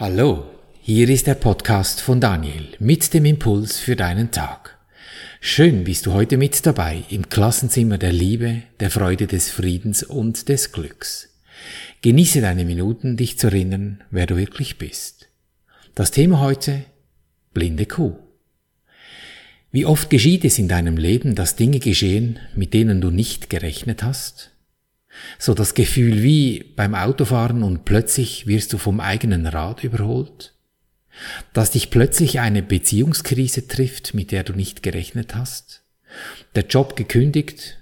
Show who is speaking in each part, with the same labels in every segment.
Speaker 1: Hallo, hier ist der Podcast von Daniel mit dem Impuls für deinen Tag. Schön bist du heute mit dabei im Klassenzimmer der Liebe, der Freude des Friedens und des Glücks. Genieße deine Minuten, dich zu erinnern, wer du wirklich bist. Das Thema heute blinde Kuh. Wie oft geschieht es in deinem Leben, dass Dinge geschehen, mit denen du nicht gerechnet hast? So das Gefühl wie beim Autofahren und plötzlich wirst du vom eigenen Rad überholt? Dass dich plötzlich eine Beziehungskrise trifft, mit der du nicht gerechnet hast? Der Job gekündigt,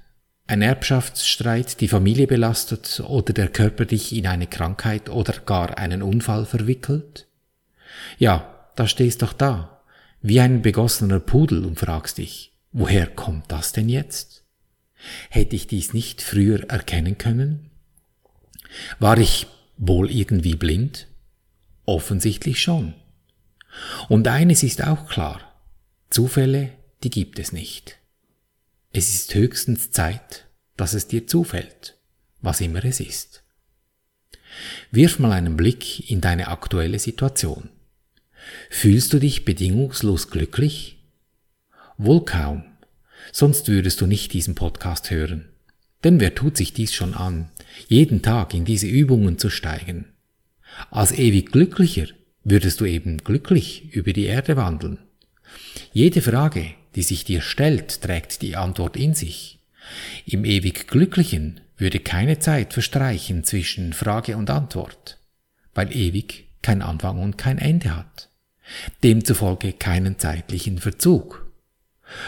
Speaker 1: ein Erbschaftsstreit die Familie belastet oder der Körper dich in eine Krankheit oder gar einen Unfall verwickelt? Ja, da stehst doch da, wie ein begossener Pudel und fragst dich, woher kommt das denn jetzt? Hätte ich dies nicht früher erkennen können? War ich wohl irgendwie blind? Offensichtlich schon. Und eines ist auch klar. Zufälle, die gibt es nicht. Es ist höchstens Zeit, dass es dir zufällt, was immer es ist. Wirf mal einen Blick in deine aktuelle Situation. Fühlst du dich bedingungslos glücklich? Wohl kaum sonst würdest du nicht diesen Podcast hören. Denn wer tut sich dies schon an, jeden Tag in diese Übungen zu steigen? Als ewig Glücklicher würdest du eben glücklich über die Erde wandeln. Jede Frage, die sich dir stellt, trägt die Antwort in sich. Im ewig Glücklichen würde keine Zeit verstreichen zwischen Frage und Antwort, weil ewig kein Anfang und kein Ende hat, demzufolge keinen zeitlichen Verzug.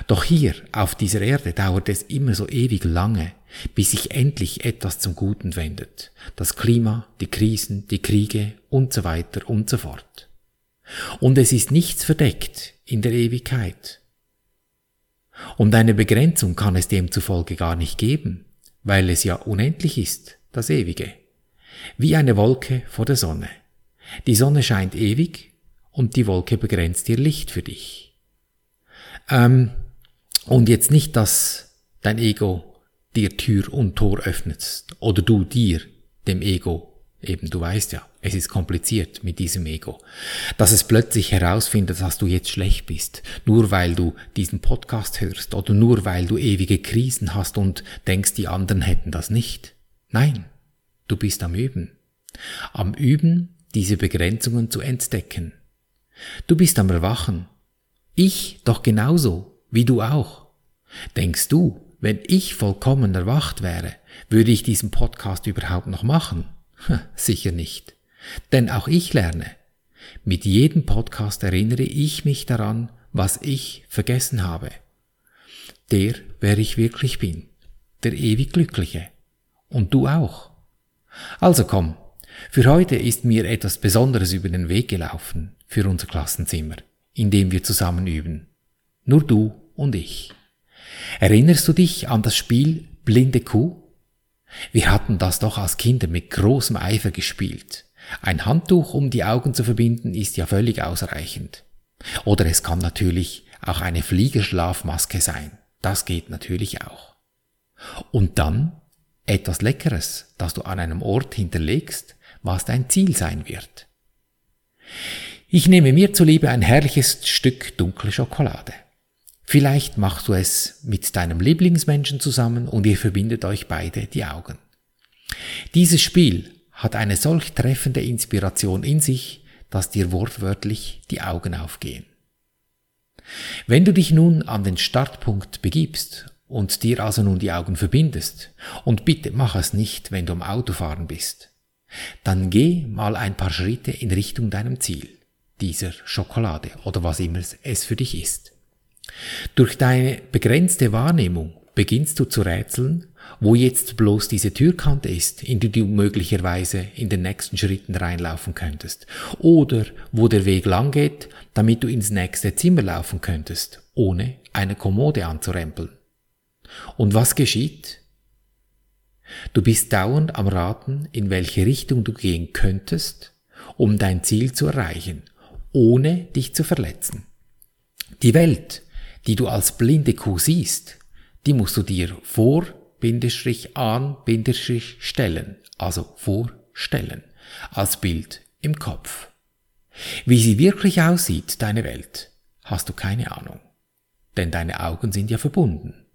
Speaker 1: Doch hier auf dieser Erde dauert es immer so ewig lange, bis sich endlich etwas zum Guten wendet. Das Klima, die Krisen, die Kriege und so weiter und so fort. Und es ist nichts verdeckt in der Ewigkeit. Und eine Begrenzung kann es demzufolge gar nicht geben, weil es ja unendlich ist, das Ewige. Wie eine Wolke vor der Sonne. Die Sonne scheint ewig und die Wolke begrenzt ihr Licht für dich. Ähm, und jetzt nicht, dass dein Ego dir Tür und Tor öffnet oder du dir, dem Ego, eben du weißt ja, es ist kompliziert mit diesem Ego, dass es plötzlich herausfindet, dass du jetzt schlecht bist, nur weil du diesen Podcast hörst oder nur weil du ewige Krisen hast und denkst, die anderen hätten das nicht. Nein, du bist am Üben. Am Üben, diese Begrenzungen zu entdecken. Du bist am Erwachen ich doch genauso, wie du auch. Denkst du, wenn ich vollkommen erwacht wäre, würde ich diesen Podcast überhaupt noch machen? Sicher nicht. Denn auch ich lerne. Mit jedem Podcast erinnere ich mich daran, was ich vergessen habe. Der, wer ich wirklich bin. Der ewig Glückliche. Und du auch. Also komm, für heute ist mir etwas Besonderes über den Weg gelaufen für unser Klassenzimmer in dem wir zusammen üben. Nur du und ich. Erinnerst du dich an das Spiel Blinde Kuh? Wir hatten das doch als Kinder mit großem Eifer gespielt. Ein Handtuch um die Augen zu verbinden ist ja völlig ausreichend. Oder es kann natürlich auch eine Fliegerschlafmaske sein. Das geht natürlich auch. Und dann etwas Leckeres, das du an einem Ort hinterlegst, was dein Ziel sein wird. Ich nehme mir zuliebe ein herrliches Stück dunkle Schokolade. Vielleicht machst du es mit deinem Lieblingsmenschen zusammen und ihr verbindet euch beide die Augen. Dieses Spiel hat eine solch treffende Inspiration in sich, dass dir wortwörtlich die Augen aufgehen. Wenn du dich nun an den Startpunkt begibst und dir also nun die Augen verbindest, und bitte mach es nicht, wenn du am Autofahren bist, dann geh mal ein paar Schritte in Richtung deinem Ziel dieser Schokolade oder was immer es für dich ist. Durch deine begrenzte Wahrnehmung beginnst du zu rätseln, wo jetzt bloß diese Türkante ist, in die du möglicherweise in den nächsten Schritten reinlaufen könntest, oder wo der Weg lang geht, damit du ins nächste Zimmer laufen könntest, ohne eine Kommode anzurempeln. Und was geschieht? Du bist dauernd am Raten, in welche Richtung du gehen könntest, um dein Ziel zu erreichen, ohne dich zu verletzen. Die Welt, die du als blinde Kuh siehst, die musst du dir vor, Bindestrich an, Bindestrich stellen, also vorstellen, als Bild im Kopf. Wie sie wirklich aussieht, deine Welt, hast du keine Ahnung. Denn deine Augen sind ja verbunden.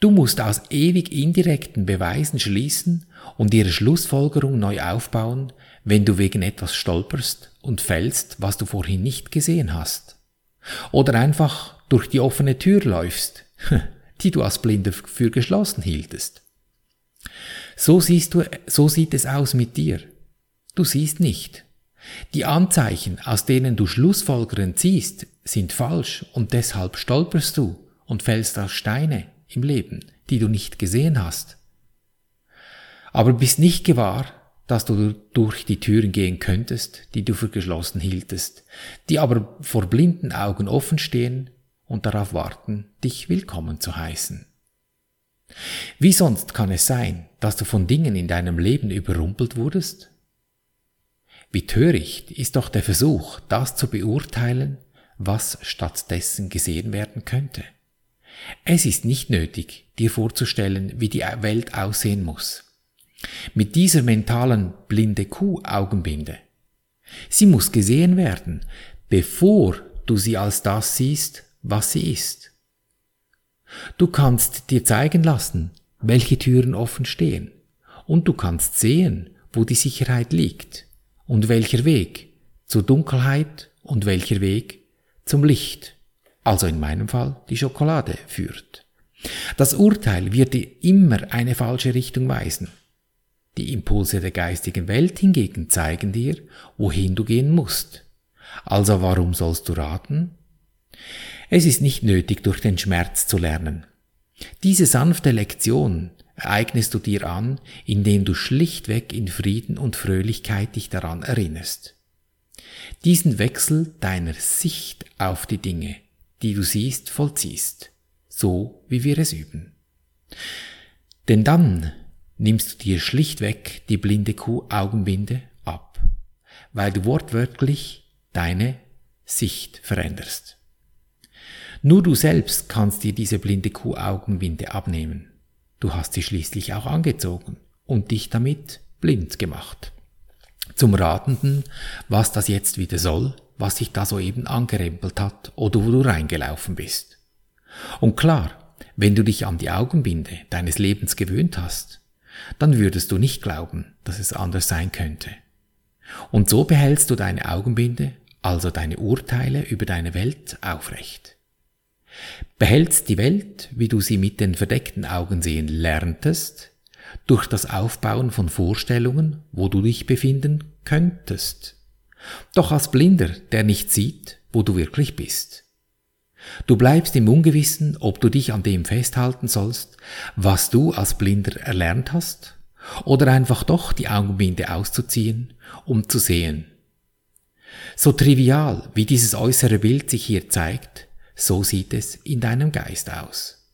Speaker 1: Du musst aus ewig indirekten Beweisen schließen und ihre Schlussfolgerung neu aufbauen, wenn du wegen etwas stolperst und fällst, was du vorhin nicht gesehen hast. Oder einfach durch die offene Tür läufst, die du als Blinder für geschlossen hieltest. So siehst du, so sieht es aus mit dir. Du siehst nicht. Die Anzeichen, aus denen du Schlussfolgerungen ziehst, sind falsch und deshalb stolperst du und fällst auf Steine im Leben, die du nicht gesehen hast. Aber bist nicht gewahr, dass du durch die Türen gehen könntest, die du für geschlossen hieltest, die aber vor blinden Augen offen stehen und darauf warten, dich willkommen zu heißen. Wie sonst kann es sein, dass du von Dingen in deinem Leben überrumpelt wurdest? Wie töricht ist doch der Versuch, das zu beurteilen, was stattdessen gesehen werden könnte. Es ist nicht nötig, dir vorzustellen, wie die Welt aussehen muss. Mit dieser mentalen blinde Kuh-Augenbinde. Sie muss gesehen werden, bevor du sie als das siehst, was sie ist. Du kannst dir zeigen lassen, welche Türen offen stehen, und du kannst sehen, wo die Sicherheit liegt und welcher Weg zur Dunkelheit und welcher Weg zum Licht, also in meinem Fall die Schokolade, führt. Das Urteil wird dir immer eine falsche Richtung weisen. Die Impulse der geistigen Welt hingegen zeigen dir, wohin du gehen musst. Also warum sollst du raten? Es ist nicht nötig, durch den Schmerz zu lernen. Diese sanfte Lektion eignest du dir an, indem du schlichtweg in Frieden und Fröhlichkeit dich daran erinnerst. Diesen Wechsel deiner Sicht auf die Dinge, die du siehst, vollziehst, so wie wir es üben. Denn dann nimmst du dir schlichtweg die blinde Kuh Augenbinde ab, weil du wortwörtlich deine Sicht veränderst. Nur du selbst kannst dir diese blinde Kuh Augenbinde abnehmen. Du hast sie schließlich auch angezogen und dich damit blind gemacht. Zum Ratenden, was das jetzt wieder soll, was sich da soeben angerempelt hat oder wo du reingelaufen bist. Und klar, wenn du dich an die Augenbinde deines Lebens gewöhnt hast, dann würdest du nicht glauben, dass es anders sein könnte. Und so behältst du deine Augenbinde, also deine Urteile über deine Welt aufrecht behältst die Welt, wie du sie mit den verdeckten Augen sehen lerntest, durch das Aufbauen von Vorstellungen, wo du dich befinden könntest. Doch als Blinder, der nicht sieht, wo du wirklich bist. Du bleibst im Ungewissen, ob du dich an dem festhalten sollst, was du als Blinder erlernt hast, oder einfach doch die Augenbinde auszuziehen, um zu sehen. So trivial, wie dieses äußere Bild sich hier zeigt, so sieht es in deinem Geist aus.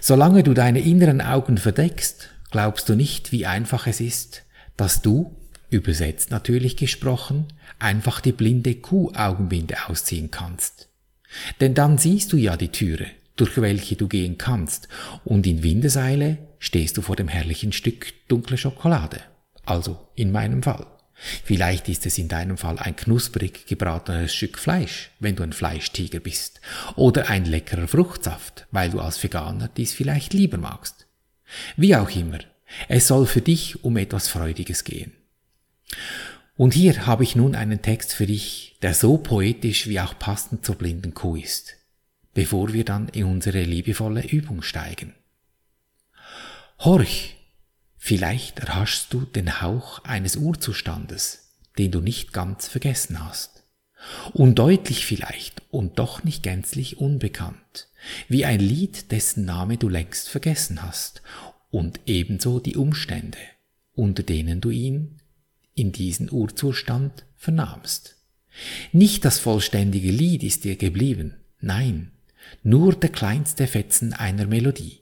Speaker 1: Solange du deine inneren Augen verdeckst, glaubst du nicht, wie einfach es ist, dass du, übersetzt natürlich gesprochen, einfach die blinde Kuh-Augenbinde ausziehen kannst. Denn dann siehst du ja die Türe, durch welche du gehen kannst, und in Windeseile stehst du vor dem herrlichen Stück dunkle Schokolade. Also in meinem Fall. Vielleicht ist es in deinem Fall ein knusprig gebratenes Stück Fleisch, wenn du ein Fleischtiger bist, oder ein leckerer Fruchtsaft, weil du als Veganer dies vielleicht lieber magst. Wie auch immer, es soll für dich um etwas Freudiges gehen. Und hier habe ich nun einen Text für dich, der so poetisch wie auch passend zur blinden Kuh ist, bevor wir dann in unsere liebevolle Übung steigen. Horch, Vielleicht erhaschst du den Hauch eines Urzustandes, den du nicht ganz vergessen hast. Undeutlich vielleicht und doch nicht gänzlich unbekannt, wie ein Lied, dessen Name du längst vergessen hast, und ebenso die Umstände, unter denen du ihn in diesen Urzustand vernahmst. Nicht das vollständige Lied ist dir geblieben, nein, nur der kleinste Fetzen einer Melodie.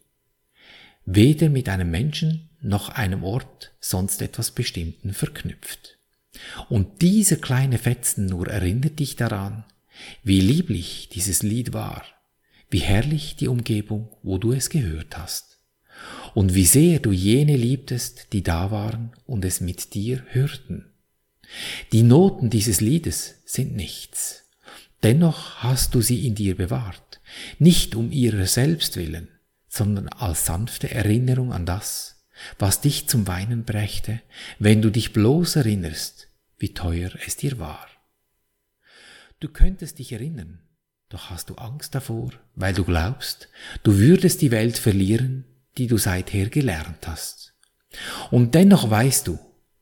Speaker 1: Weder mit einem Menschen noch einem Ort sonst etwas Bestimmten verknüpft. Und dieser kleine Fetzen nur erinnert dich daran, wie lieblich dieses Lied war, wie herrlich die Umgebung, wo du es gehört hast, und wie sehr du jene liebtest, die da waren und es mit dir hörten. Die Noten dieses Liedes sind nichts. Dennoch hast du sie in dir bewahrt, nicht um ihrer selbst willen, sondern als sanfte Erinnerung an das, was dich zum Weinen brächte, wenn du dich bloß erinnerst, wie teuer es dir war. Du könntest dich erinnern, doch hast du Angst davor, weil du glaubst, du würdest die Welt verlieren, die du seither gelernt hast. Und dennoch weißt du,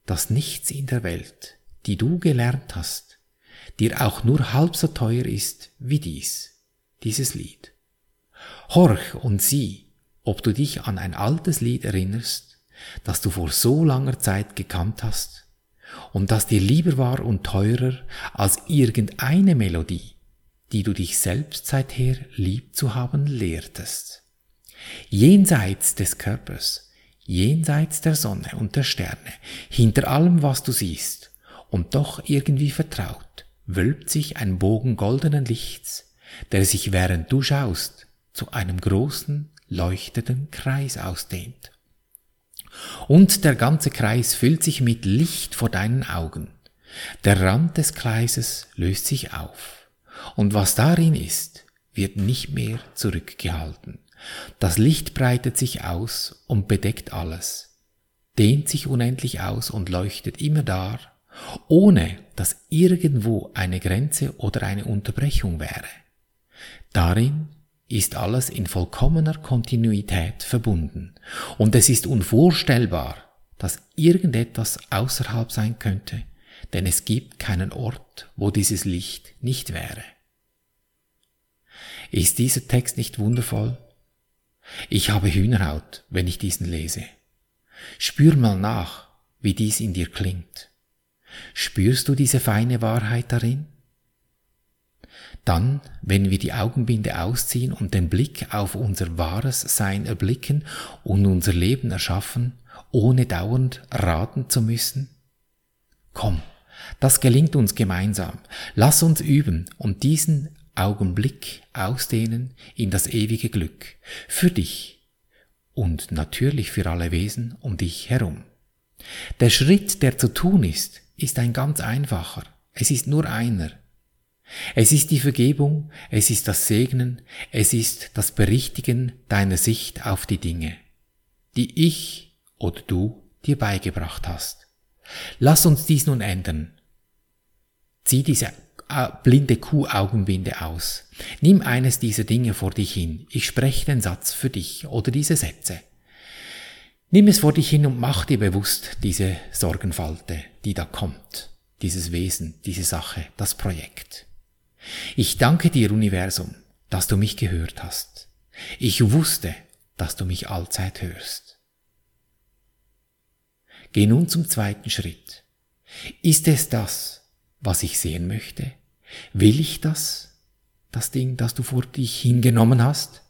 Speaker 1: dass nichts in der Welt, die du gelernt hast, dir auch nur halb so teuer ist wie dies, dieses Lied. Horch und sieh, ob du dich an ein altes Lied erinnerst, das du vor so langer Zeit gekannt hast und das dir lieber war und teurer als irgendeine Melodie, die du dich selbst seither lieb zu haben lehrtest. Jenseits des Körpers, jenseits der Sonne und der Sterne, hinter allem, was du siehst, und doch irgendwie vertraut, wölbt sich ein Bogen goldenen Lichts, der sich während du schaust, zu einem großen, leuchtenden Kreis ausdehnt. Und der ganze Kreis füllt sich mit Licht vor deinen Augen. Der Rand des Kreises löst sich auf. Und was darin ist, wird nicht mehr zurückgehalten. Das Licht breitet sich aus und bedeckt alles, dehnt sich unendlich aus und leuchtet immer dar, ohne dass irgendwo eine Grenze oder eine Unterbrechung wäre. Darin ist alles in vollkommener Kontinuität verbunden und es ist unvorstellbar, dass irgendetwas außerhalb sein könnte, denn es gibt keinen Ort, wo dieses Licht nicht wäre. Ist dieser Text nicht wundervoll? Ich habe Hühnerhaut, wenn ich diesen lese. Spür mal nach, wie dies in dir klingt. Spürst du diese feine Wahrheit darin? Dann, wenn wir die Augenbinde ausziehen und den Blick auf unser wahres Sein erblicken und unser Leben erschaffen, ohne dauernd raten zu müssen? Komm, das gelingt uns gemeinsam. Lass uns üben und diesen Augenblick ausdehnen in das ewige Glück. Für dich und natürlich für alle Wesen um dich herum. Der Schritt, der zu tun ist, ist ein ganz einfacher. Es ist nur einer. Es ist die Vergebung, es ist das Segnen, es ist das Berichtigen deiner Sicht auf die Dinge, die ich oder du dir beigebracht hast. Lass uns dies nun ändern. Zieh diese blinde Kuh-Augenbinde aus. Nimm eines dieser Dinge vor dich hin. Ich spreche den Satz für dich oder diese Sätze. Nimm es vor dich hin und mach dir bewusst diese Sorgenfalte, die da kommt, dieses Wesen, diese Sache, das Projekt. Ich danke dir, Universum, dass du mich gehört hast. Ich wusste, dass du mich allzeit hörst. Geh nun zum zweiten Schritt. Ist es das, was ich sehen möchte? Will ich das? Das Ding, das du vor dich hingenommen hast?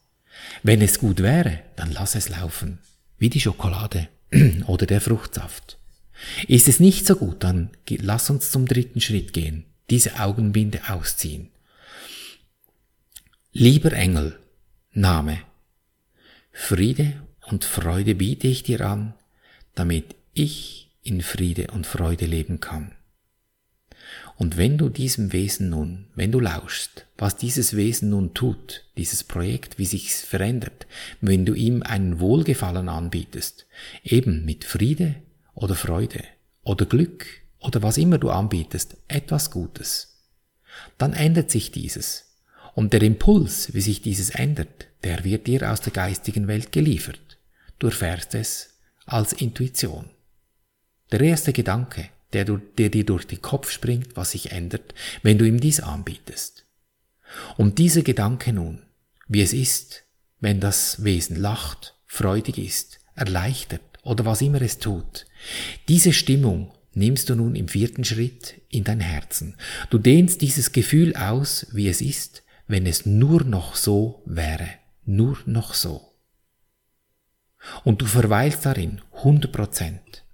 Speaker 1: Wenn es gut wäre, dann lass es laufen. Wie die Schokolade oder der Fruchtsaft. Ist es nicht so gut, dann lass uns zum dritten Schritt gehen. Diese Augenbinde ausziehen. Lieber Engel, Name. Friede und Freude biete ich dir an, damit ich in Friede und Freude leben kann. Und wenn du diesem Wesen nun, wenn du lauschst, was dieses Wesen nun tut, dieses Projekt, wie sich's verändert, wenn du ihm einen Wohlgefallen anbietest, eben mit Friede oder Freude oder Glück oder was immer du anbietest, etwas Gutes, dann ändert sich dieses. Und der Impuls, wie sich dieses ändert, der wird dir aus der geistigen Welt geliefert. Du erfährst es als Intuition. Der erste Gedanke, der, der dir durch den Kopf springt, was sich ändert, wenn du ihm dies anbietest. Und dieser Gedanke nun, wie es ist, wenn das Wesen lacht, freudig ist, erleichtert oder was immer es tut, diese Stimmung nimmst du nun im vierten Schritt in dein Herzen. Du dehnst dieses Gefühl aus, wie es ist, wenn es nur noch so wäre, nur noch so. Und du verweilst darin 100 Prozent.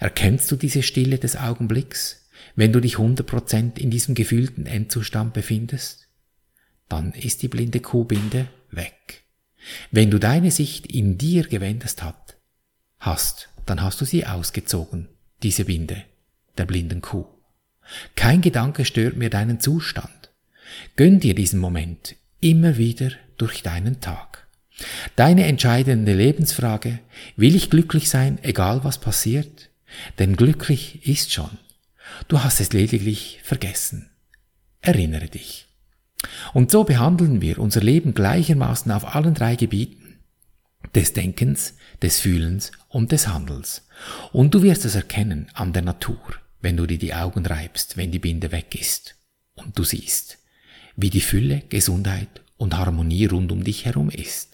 Speaker 1: Erkennst du diese Stille des Augenblicks, wenn du dich 100% in diesem gefühlten Endzustand befindest? Dann ist die blinde Kuhbinde weg. Wenn du deine Sicht in dir gewendet hat, hast, dann hast du sie ausgezogen, diese Binde. der blinden Kuh. Kein Gedanke stört mir deinen Zustand. Gönn dir diesen Moment immer wieder durch deinen Tag. Deine entscheidende Lebensfrage, will ich glücklich sein, egal was passiert? Denn glücklich ist schon. Du hast es lediglich vergessen. Erinnere dich. Und so behandeln wir unser Leben gleichermaßen auf allen drei Gebieten des Denkens, des Fühlens und des Handelns. Und du wirst es erkennen an der Natur, wenn du dir die Augen reibst, wenn die Binde weg ist. Und du siehst, wie die Fülle, Gesundheit und Harmonie rund um dich herum ist.